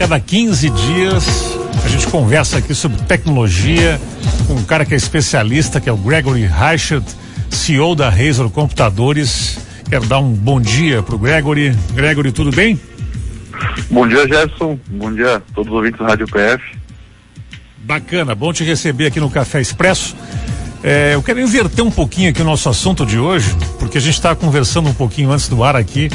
Cada 15 dias a gente conversa aqui sobre tecnologia com um cara que é especialista, que é o Gregory Reichert, CEO da Razor Computadores. Quero dar um bom dia pro Gregory. Gregory, tudo bem? Bom dia, Gerson. Bom dia a todos os ouvintes do Rádio PF. Bacana, bom te receber aqui no Café Expresso. É, eu quero inverter um pouquinho aqui o nosso assunto de hoje, porque a gente estava conversando um pouquinho antes do ar aqui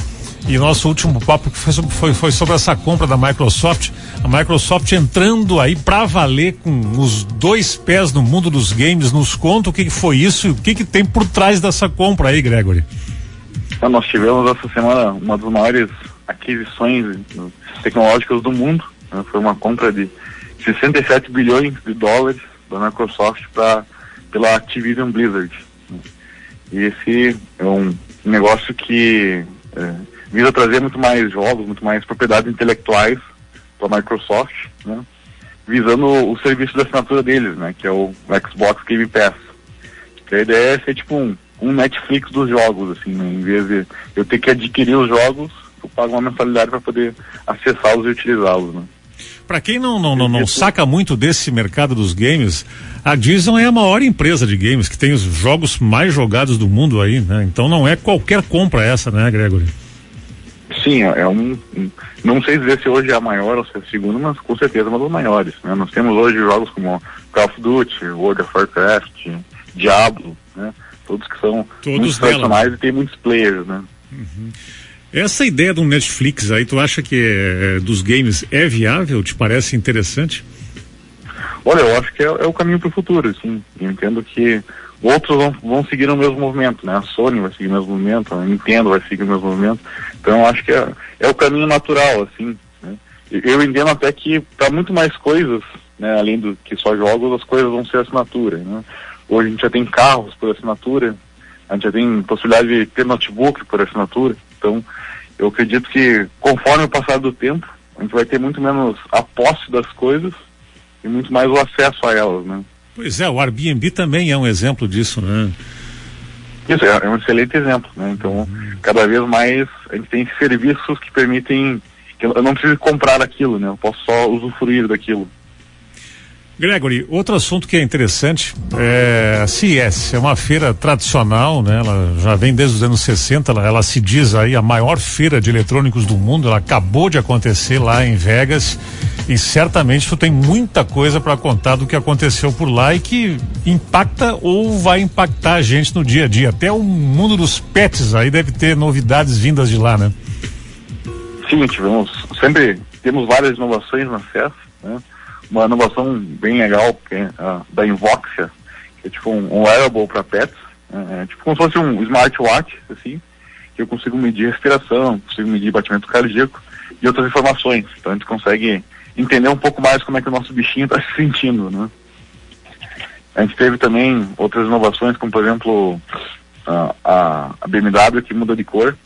e nosso último papo foi, foi, foi sobre essa compra da Microsoft. A Microsoft entrando aí para valer com os dois pés no mundo dos games. Nos conta o que, que foi isso e o que, que tem por trás dessa compra aí, Gregory. Então, nós tivemos essa semana uma das maiores aquisições tecnológicas do mundo. Né? Foi uma compra de 67 bilhões de dólares da Microsoft pra, pela Activision Blizzard. E esse é um negócio que é, visa trazer muito mais jogos, muito mais propriedades intelectuais para a Microsoft, né? visando o serviço de assinatura deles, né? que é o Xbox Game Pass. Que a ideia é ser tipo um, um Netflix dos jogos, assim, né? em vez de eu ter que adquirir os jogos, eu pago uma mensalidade para poder acessá-los e utilizá-los. Né? Para quem não, não, não, não, saca muito desse mercado dos games, a Disney é a maior empresa de games que tem os jogos mais jogados do mundo aí, né? Então não é qualquer compra essa, né, Gregory? Sim, é um, um, Não sei dizer se hoje é a maior ou se é a segunda, mas com certeza é uma das maiores. Né? Nós temos hoje jogos como Call of Duty, World of Warcraft, Diablo, né? Todos que são Todos muito tradicionais e tem muitos players, né? Uhum. Essa ideia do Netflix aí, tu acha que é, dos games é viável? Te parece interessante? Olha, eu acho que é, é o caminho para o futuro, sim. Eu entendo que outros vão, vão seguir o mesmo movimento, né? A Sony vai seguir o mesmo movimento, a Nintendo vai seguir o mesmo movimento. Então eu acho que é, é o caminho natural, assim. Né? Eu entendo até que para muito mais coisas, né, além do que só jogos, as coisas vão ser assinatura. Né? Hoje a gente já tem carros por assinatura, a gente já tem possibilidade de ter notebook por assinatura. Então eu acredito que conforme o passar do tempo, a gente vai ter muito menos a posse das coisas e muito mais o acesso a elas, né? Pois é, o Airbnb também é um exemplo disso, né? Isso, é, um excelente exemplo, né? Então, cada vez mais a gente tem serviços que permitem que eu não preciso comprar aquilo, né? Eu posso só usufruir daquilo. Gregory, outro assunto que é interessante é a CES, é uma feira tradicional, né? Ela já vem desde os anos 60, ela, ela, se diz aí a maior feira de eletrônicos do mundo, ela acabou de acontecer lá em Vegas e certamente tu tem muita coisa para contar do que aconteceu por lá e que impacta ou vai impactar a gente no dia a dia. Até o mundo dos pets aí deve ter novidades vindas de lá, né? Sim, tivemos, sempre temos várias inovações na CES, né? uma inovação bem legal que é da Invoxia, que é tipo um, um wearable para pets, é, é, tipo como se fosse um smartwatch, assim, que eu consigo medir respiração, consigo medir batimento cardíaco e outras informações. Então a gente consegue entender um pouco mais como é que o nosso bichinho está se sentindo, né? A gente teve também outras inovações, como por exemplo a, a, BMW que muda de cor,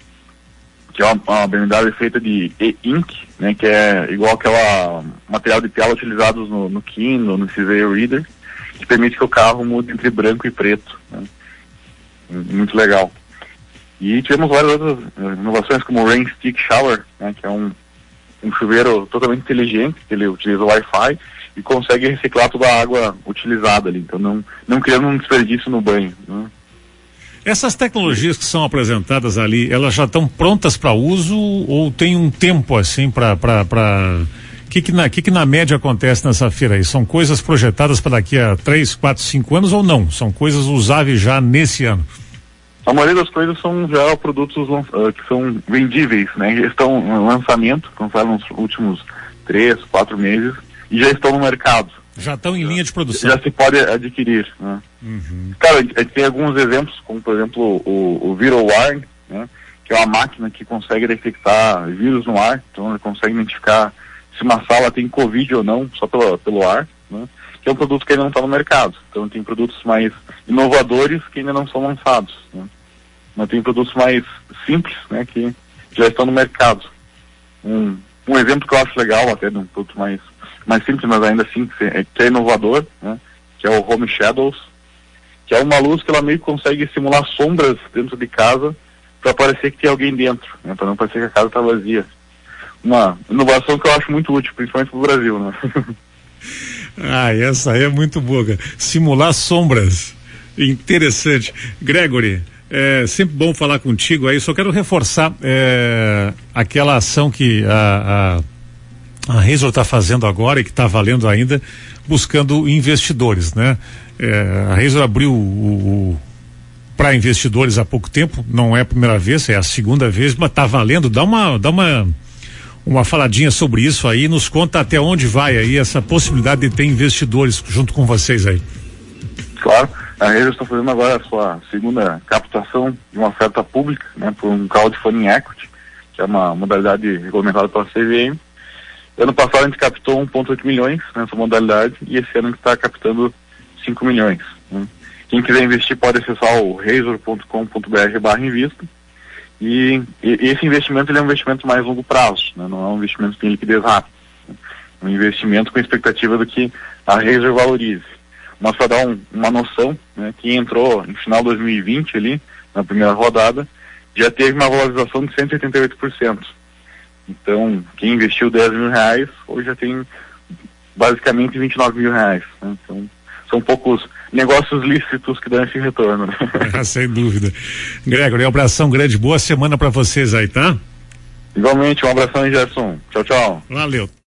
que é uma, uma BMW feita de e-ink, né, que é igual aquela material de tela utilizados no, no Kindle, no Xavier Reader, que permite que o carro mude entre branco e preto. Né. Muito legal. E tivemos várias outras eh, inovações, como o Rain Stick Shower, né, que é um, um chuveiro totalmente inteligente, que ele utiliza Wi-Fi e consegue reciclar toda a água utilizada ali, então não, não criando um desperdício no banho. Né. Essas tecnologias que são apresentadas ali, elas já estão prontas para uso ou tem um tempo assim para o que que na, que que na média acontece nessa feira aí? São coisas projetadas para daqui a três, quatro, cinco anos ou não? São coisas usáveis já nesse ano? A maioria das coisas são já produtos uh, que são vendíveis, né? Já estão em lançamento, lançaram nos últimos três, quatro meses e já estão no mercado. Já estão em linha de produção. Já se pode adquirir. Né? Uhum. Cara, a gente tem alguns exemplos, como por exemplo o, o ViroWire, né? que é uma máquina que consegue detectar vírus no ar, então ele consegue identificar se uma sala tem Covid ou não, só pelo, pelo ar, né? que é um produto que ainda não está no mercado. Então tem produtos mais inovadores que ainda não são lançados. Né? Mas tem produtos mais simples, né, que já estão no mercado. Um, um exemplo que eu acho legal, até de um produto mais mais simples, mas ainda assim é, que é inovador, né? que é o Home Shadows, que é uma luz que ela meio que consegue simular sombras dentro de casa para parecer que tem alguém dentro, né? para não parecer que a casa está vazia. uma inovação que eu acho muito útil, principalmente para o Brasil, né? ah, essa aí é muito boa. Simular sombras. Interessante. Gregory, é sempre bom falar contigo aí. Só quero reforçar é, aquela ação que a, a, a está fazendo agora e que está valendo ainda, buscando investidores, né? É, a Razor abriu o, o para investidores há pouco tempo, não é a primeira vez, é a segunda vez, mas está valendo. Dá uma, dá uma uma faladinha sobre isso aí, nos conta até onde vai aí essa possibilidade de ter investidores junto com vocês aí. Claro, a Rede está fazendo agora a sua segunda captação de uma oferta pública, né, por um crowdfunding equity, que é uma modalidade regulamentada pela CVM. Ano passado a gente captou 1,8 milhões nessa modalidade e esse ano a gente está captando 5 milhões. Né. Quem quiser investir pode acessar o razor.com.br barra invista e, e, esse investimento é um investimento mais longo prazo, né? não é um investimento que tem liquidez rápida. Né? É um investimento com expectativa do que a Razer valorize. Mas para dar um, uma noção, né, quem entrou em final de 2020 ali, na primeira rodada, já teve uma valorização de 188%. Então, quem investiu 10 mil reais, hoje já tem basicamente 29 mil reais. Né? Então, são poucos negócios lícitos que dão esse retorno. Né? Ah, sem dúvida. Gregory, um abração grande, boa semana para vocês aí, tá? Igualmente, um abração, Gerson. Tchau, tchau. Valeu.